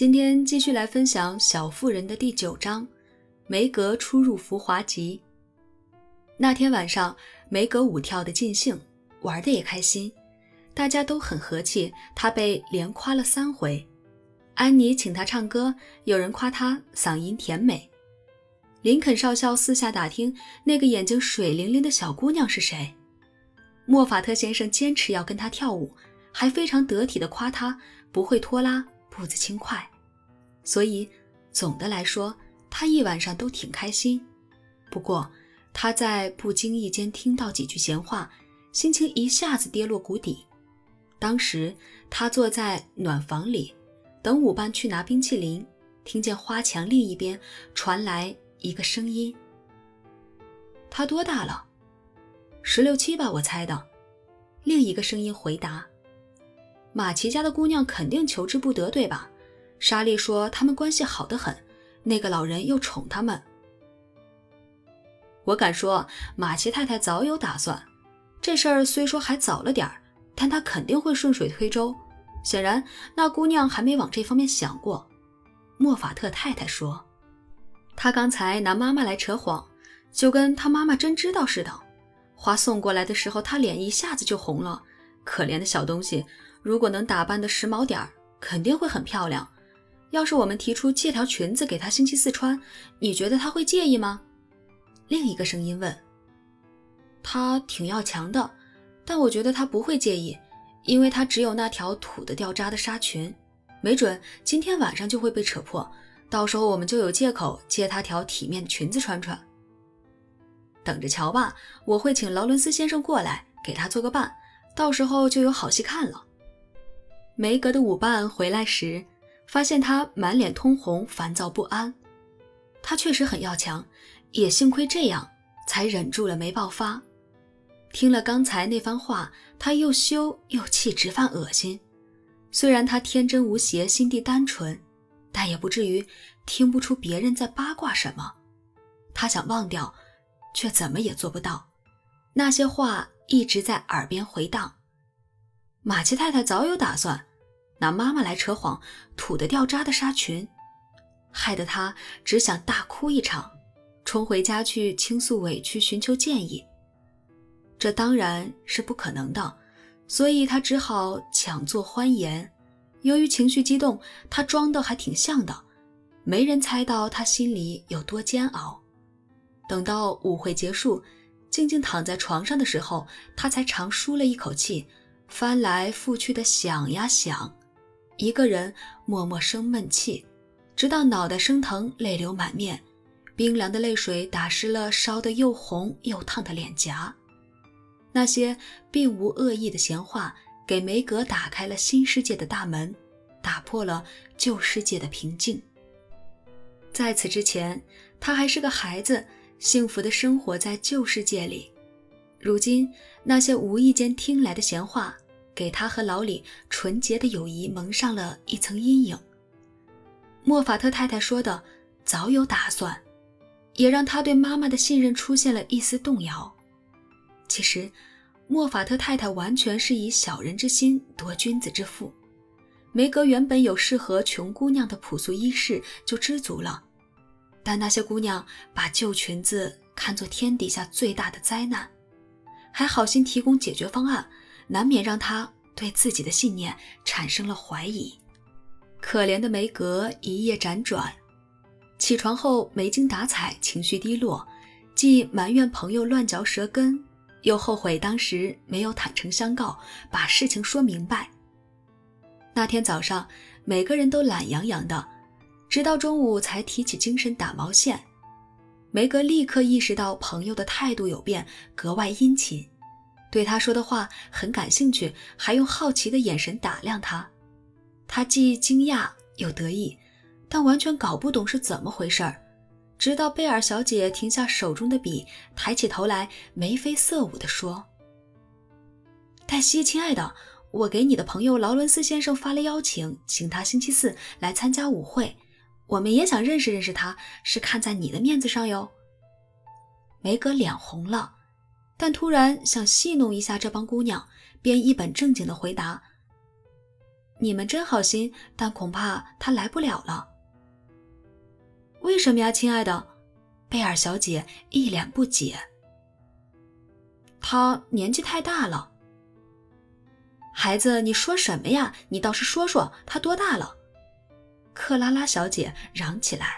今天继续来分享《小妇人》的第九章：梅格初入浮华集。那天晚上，梅格舞跳得尽兴，玩得也开心，大家都很和气。她被连夸了三回。安妮请她唱歌，有人夸她嗓音甜美。林肯少校四下打听那个眼睛水灵灵的小姑娘是谁。莫法特先生坚持要跟她跳舞，还非常得体地夸她不会拖拉。步子轻快，所以总的来说，他一晚上都挺开心。不过，他在不经意间听到几句闲话，心情一下子跌落谷底。当时他坐在暖房里，等舞伴去拿冰淇淋，听见花墙另一边传来一个声音：“他多大了？十六七吧，我猜的。”另一个声音回答。马奇家的姑娘肯定求之不得，对吧？莎莉说他们关系好得很，那个老人又宠他们。我敢说，马奇太太早有打算。这事儿虽说还早了点儿，但她肯定会顺水推舟。显然，那姑娘还没往这方面想过。莫法特太太说，她刚才拿妈妈来扯谎，就跟她妈妈真知道似的。花送过来的时候，她脸一下子就红了。可怜的小东西。如果能打扮的时髦点儿，肯定会很漂亮。要是我们提出借条裙子给她星期四穿，你觉得她会介意吗？另一个声音问。她挺要强的，但我觉得她不会介意，因为她只有那条土的掉渣的纱裙，没准今天晚上就会被扯破，到时候我们就有借口借她条体面的裙子穿穿。等着瞧吧，我会请劳伦斯先生过来给她做个伴，到时候就有好戏看了。梅格的舞伴回来时，发现他满脸通红，烦躁不安。他确实很要强，也幸亏这样，才忍住了没爆发。听了刚才那番话，他又羞又气，直犯恶心。虽然他天真无邪，心地单纯，但也不至于听不出别人在八卦什么。他想忘掉，却怎么也做不到。那些话一直在耳边回荡。马奇太太早有打算。拿妈妈来扯谎，土的掉渣的纱裙，害得他只想大哭一场，冲回家去倾诉委屈，寻求建议。这当然是不可能的，所以他只好强作欢颜。由于情绪激动，他装的还挺像的，没人猜到他心里有多煎熬。等到舞会结束，静静躺在床上的时候，他才长舒了一口气，翻来覆去的想呀想。一个人默默生闷气，直到脑袋生疼，泪流满面，冰凉的泪水打湿了烧得又红又烫的脸颊。那些并无恶意的闲话，给梅格打开了新世界的大门，打破了旧世界的平静。在此之前，他还是个孩子，幸福的生活在旧世界里。如今，那些无意间听来的闲话。给他和老李纯洁的友谊蒙上了一层阴影。莫法特太太说的“早有打算”，也让他对妈妈的信任出现了一丝动摇。其实，莫法特太太完全是以小人之心夺君子之腹。梅格原本有适合穷姑娘的朴素衣饰就知足了，但那些姑娘把旧裙子看作天底下最大的灾难，还好心提供解决方案。难免让他对自己的信念产生了怀疑。可怜的梅格一夜辗转，起床后没精打采，情绪低落，既埋怨朋友乱嚼舌根，又后悔当时没有坦诚相告，把事情说明白。那天早上，每个人都懒洋洋的，直到中午才提起精神打毛线。梅格立刻意识到朋友的态度有变，格外殷勤。对他说的话很感兴趣，还用好奇的眼神打量他。他既惊讶又得意，但完全搞不懂是怎么回事儿。直到贝尔小姐停下手中的笔，抬起头来，眉飞色舞地说：“黛西，亲爱的，我给你的朋友劳伦斯先生发了邀请，请他星期四来参加舞会。我们也想认识认识他，是看在你的面子上哟。”梅格脸红了。但突然想戏弄一下这帮姑娘，便一本正经地回答：“你们真好心，但恐怕他来不了了。为什么呀，亲爱的？贝尔小姐一脸不解。他年纪太大了。孩子，你说什么呀？你倒是说说，他多大了？克拉拉小姐嚷起来。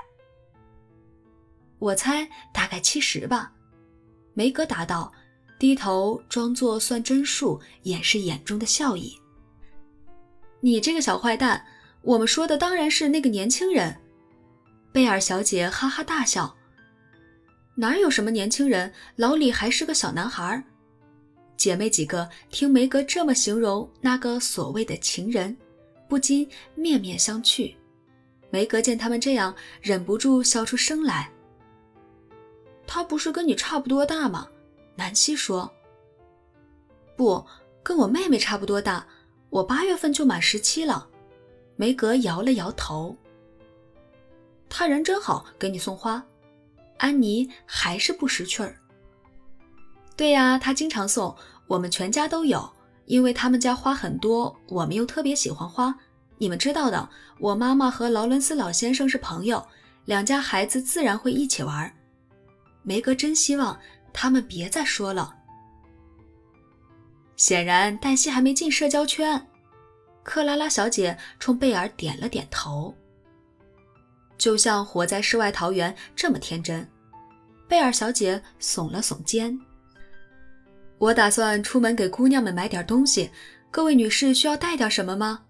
我猜大概七十吧。梅格答道，低头装作算真数，掩饰眼中的笑意。你这个小坏蛋！我们说的当然是那个年轻人。贝尔小姐哈哈大笑。哪有什么年轻人？老李还是个小男孩。姐妹几个听梅格这么形容那个所谓的情人，不禁面面相觑。梅格见他们这样，忍不住笑出声来。他不是跟你差不多大吗？南希说。不，跟我妹妹差不多大。我八月份就满十七了，梅格摇了摇头。他人真好，给你送花。安妮还是不识趣儿。对呀，他经常送，我们全家都有，因为他们家花很多，我们又特别喜欢花。你们知道的，我妈妈和劳伦斯老先生是朋友，两家孩子自然会一起玩。梅格真希望他们别再说了。显然，黛西还没进社交圈。克拉拉小姐冲贝尔点了点头，就像活在世外桃源这么天真。贝尔小姐耸了耸肩：“我打算出门给姑娘们买点东西，各位女士需要带点什么吗？”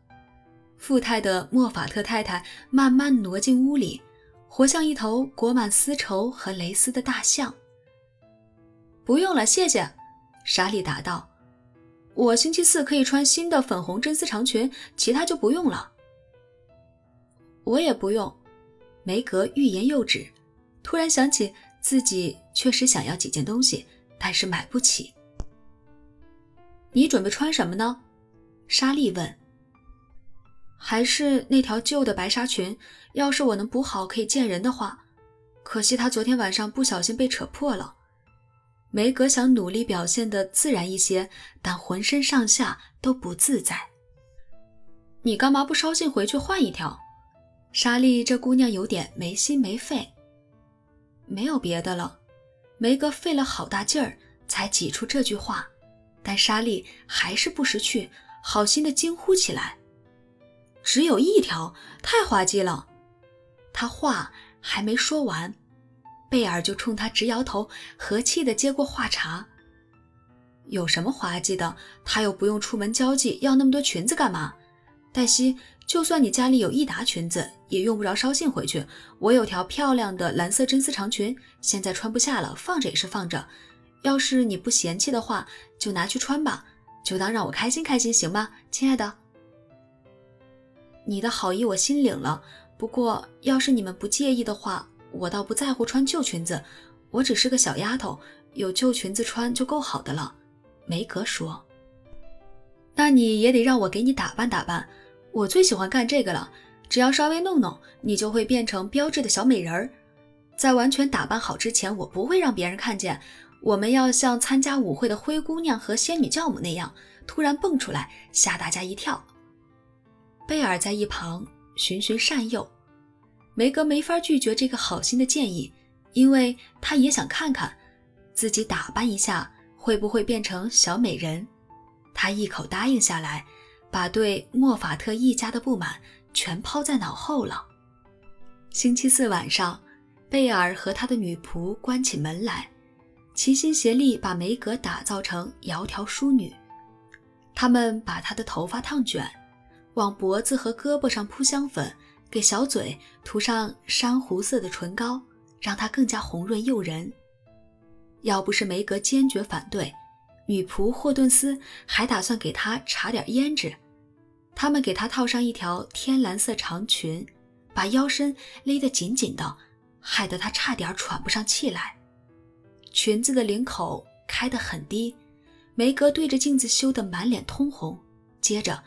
富态的莫法特太太慢慢挪进屋里，活像一头裹满丝绸和蕾丝的大象。“不用了，谢谢。”莎莉答道。我星期四可以穿新的粉红真丝长裙，其他就不用了。我也不用。梅格欲言又止，突然想起自己确实想要几件东西，但是买不起。你准备穿什么呢？莎莉问。还是那条旧的白纱裙，要是我能补好可以见人的话。可惜她昨天晚上不小心被扯破了。梅格想努力表现的自然一些，但浑身上下都不自在。你干嘛不捎信回去换一条？莎莉这姑娘有点没心没肺。没有别的了。梅格费了好大劲儿才挤出这句话，但莎莉还是不识趣，好心的惊呼起来：“只有一条，太滑稽了！”她话还没说完。贝尔就冲他直摇头，和气地接过话茬：“有什么滑稽的？他又不用出门交际，要那么多裙子干嘛？黛西，就算你家里有一沓裙子，也用不着捎信回去。我有条漂亮的蓝色真丝长裙，现在穿不下了，放着也是放着。要是你不嫌弃的话，就拿去穿吧，就当让我开心开心，行吗，亲爱的？你的好意我心领了，不过要是你们不介意的话。”我倒不在乎穿旧裙子，我只是个小丫头，有旧裙子穿就够好的了。”梅格说。“那你也得让我给你打扮打扮，我最喜欢干这个了。只要稍微弄弄，你就会变成标致的小美人儿。在完全打扮好之前，我不会让别人看见。我们要像参加舞会的灰姑娘和仙女教母那样，突然蹦出来，吓大家一跳。”贝尔在一旁循循善诱。梅格没法拒绝这个好心的建议，因为他也想看看自己打扮一下会不会变成小美人。他一口答应下来，把对莫法特一家的不满全抛在脑后了。星期四晚上，贝尔和他的女仆关起门来，齐心协力把梅格打造成窈窕淑女。他们把她的头发烫卷，往脖子和胳膊上铺香粉。给小嘴涂上珊瑚色的唇膏，让她更加红润诱人。要不是梅格坚决反对，女仆霍顿斯还打算给她搽点胭脂。他们给她套上一条天蓝色长裙，把腰身勒得紧紧的，害得她差点喘不上气来。裙子的领口开得很低，梅格对着镜子羞得满脸通红。接着，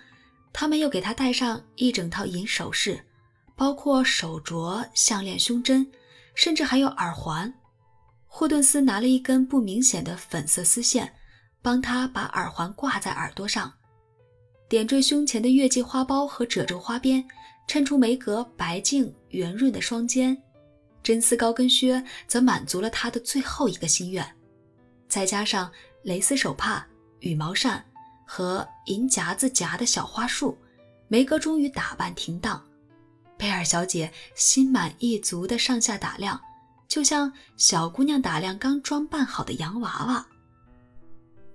他们又给她戴上一整套银首饰。包括手镯、项链、胸针，甚至还有耳环。霍顿斯拿了一根不明显的粉色丝线，帮他把耳环挂在耳朵上。点缀胸前的月季花苞和褶皱花边，衬出梅格白净圆润的双肩。真丝高跟靴则满足了她的最后一个心愿。再加上蕾丝手帕、羽毛扇和银夹子夹的小花束，梅格终于打扮停当。贝尔小姐心满意足地上下打量，就像小姑娘打量刚装扮好的洋娃娃。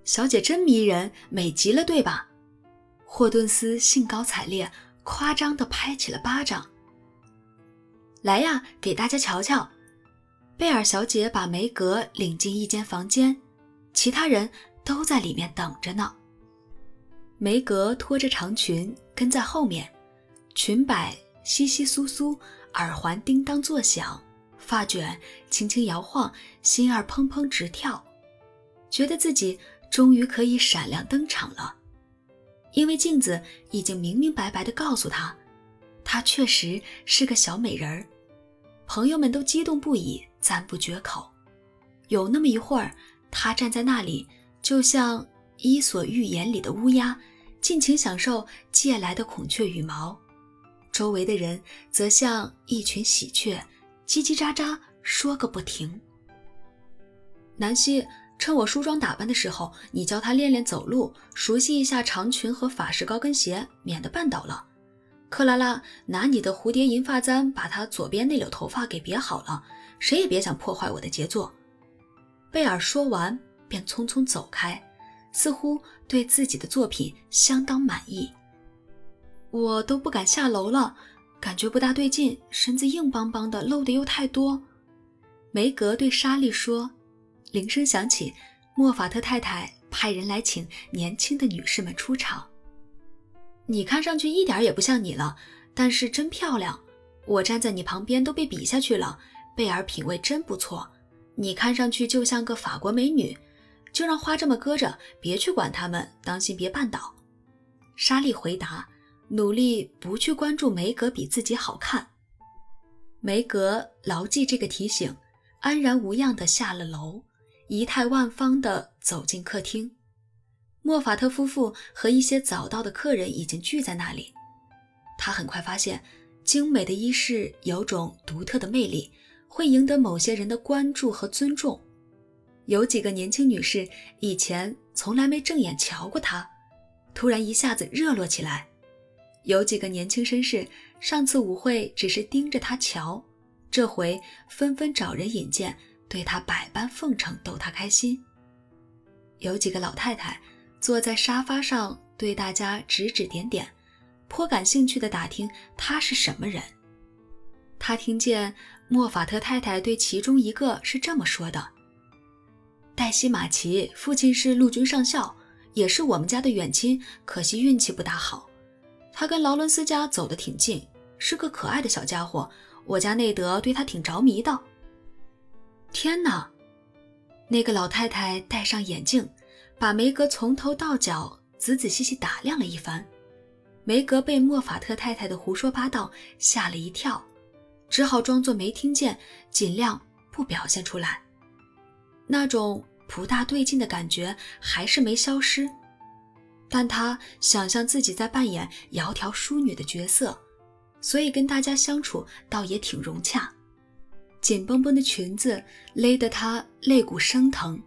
小姐真迷人，美极了，对吧？霍顿斯兴高采烈、夸张地拍起了巴掌。来呀，给大家瞧瞧！贝尔小姐把梅格领进一间房间，其他人都在里面等着呢。梅格拖着长裙跟在后面，裙摆稀稀疏疏，耳环叮当作响，发卷轻轻摇晃，心儿砰砰直跳，觉得自己。终于可以闪亮登场了，因为镜子已经明明白白地告诉他，她确实是个小美人儿。朋友们都激动不已，赞不绝口。有那么一会儿，她站在那里，就像《伊索寓言》里的乌鸦，尽情享受借来的孔雀羽毛；周围的人则像一群喜鹊，叽叽喳喳说个不停。南希。趁我梳妆打扮的时候，你教他练练走路，熟悉一下长裙和法式高跟鞋，免得绊倒了。克拉拉，拿你的蝴蝶银发簪把他左边那绺头发给别好了，谁也别想破坏我的杰作。贝尔说完，便匆匆走开，似乎对自己的作品相当满意。我都不敢下楼了，感觉不大对劲，身子硬邦邦的，露的又太多。梅格对莎莉说。铃声响起，莫法特太太派人来请年轻的女士们出场。你看上去一点也不像你了，但是真漂亮。我站在你旁边都被比下去了。贝尔品味真不错，你看上去就像个法国美女。就让花这么搁着，别去管他们，当心别绊倒。莎莉回答，努力不去关注梅格比自己好看。梅格牢记这个提醒，安然无恙地下了楼。仪态万方地走进客厅，莫法特夫妇和一些早到的客人已经聚在那里。他很快发现，精美的衣饰有种独特的魅力，会赢得某些人的关注和尊重。有几个年轻女士以前从来没正眼瞧过他，突然一下子热络起来；有几个年轻绅士上次舞会只是盯着他瞧，这回纷纷找人引荐。对他百般奉承，逗他开心。有几个老太太坐在沙发上，对大家指指点点，颇感兴趣地打听他是什么人。他听见莫法特太太对其中一个是这么说的：“黛西·马奇，父亲是陆军上校，也是我们家的远亲，可惜运气不大好。他跟劳伦斯家走得挺近，是个可爱的小家伙，我家内德对他挺着迷的。”天哪！那个老太太戴上眼镜，把梅格从头到脚仔仔细细打量了一番。梅格被莫法特太太的胡说八道吓了一跳，只好装作没听见，尽量不表现出来。那种不大对劲的感觉还是没消失，但她想象自己在扮演窈窕淑女的角色，所以跟大家相处倒也挺融洽。紧绷绷的裙子勒得她肋骨生疼，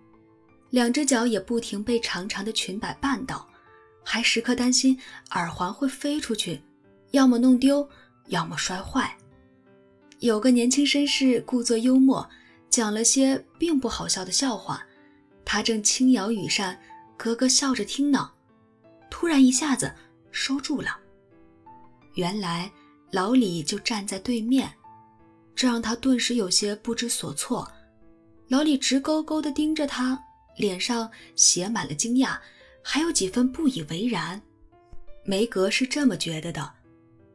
两只脚也不停被长长的裙摆绊倒，还时刻担心耳环会飞出去，要么弄丢，要么摔坏。有个年轻绅士故作幽默，讲了些并不好笑的笑话，他正轻摇羽扇，咯咯笑着听呢，突然一下子收住了。原来老李就站在对面。这让他顿时有些不知所措。老李直勾勾地盯着他，脸上写满了惊讶，还有几分不以为然。梅格是这么觉得的，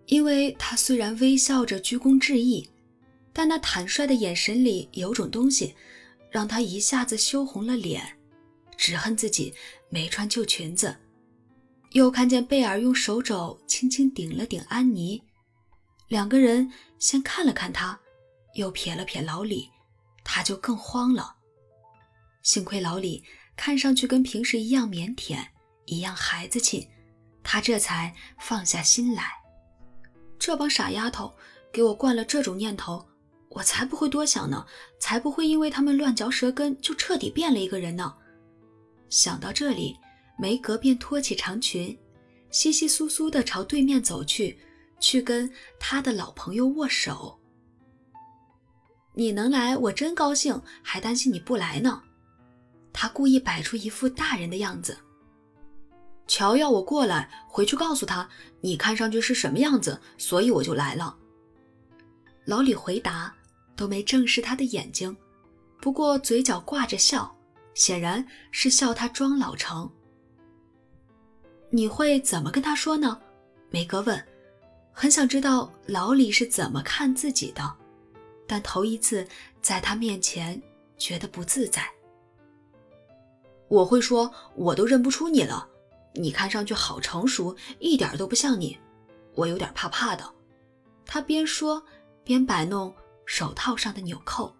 因为他虽然微笑着鞠躬致意，但那坦率的眼神里有种东西，让他一下子羞红了脸，只恨自己没穿旧裙子。又看见贝尔用手肘轻轻顶了顶安妮，两个人先看了看他。又瞥了瞥老李，他就更慌了。幸亏老李看上去跟平时一样腼腆，一样孩子气，他这才放下心来。这帮傻丫头给我灌了这种念头，我才不会多想呢，才不会因为他们乱嚼舌根就彻底变了一个人呢。想到这里，梅格便拖起长裙，稀稀疏疏地朝对面走去，去跟他的老朋友握手。你能来，我真高兴，还担心你不来呢。他故意摆出一副大人的样子。乔要我过来，回去告诉他你看上去是什么样子，所以我就来了。老李回答，都没正视他的眼睛，不过嘴角挂着笑，显然是笑他装老成。你会怎么跟他说呢？梅格问，很想知道老李是怎么看自己的，但头一次在他面前觉得不自在。我会说，我都认不出你了。你看上去好成熟，一点都不像你，我有点怕怕的。他边说边摆弄手套上的纽扣。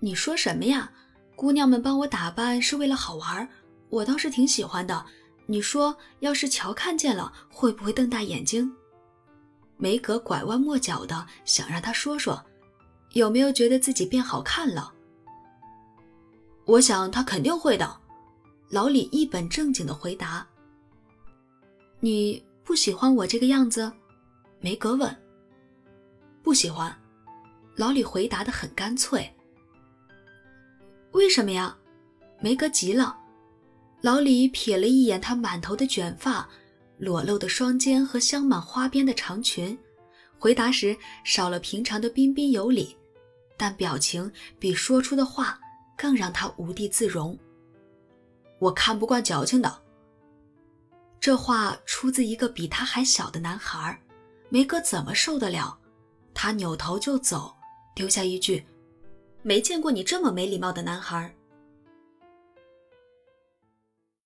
你说什么呀？姑娘们帮我打扮是为了好玩，我倒是挺喜欢的。你说要是乔看见了，会不会瞪大眼睛？梅格拐弯抹角的想让他说说，有没有觉得自己变好看了？我想他肯定会的。老李一本正经的回答：“你不喜欢我这个样子？”梅格问。“不喜欢。”老李回答的很干脆。“为什么呀？”梅格急了。老李瞥了一眼她满头的卷发、裸露的双肩和镶满花边的长裙，回答时少了平常的彬彬有礼，但表情比说出的话更让他无地自容。我看不惯矫情的。这话出自一个比他还小的男孩，梅格怎么受得了？他扭头就走，丢下一句：“没见过你这么没礼貌的男孩。”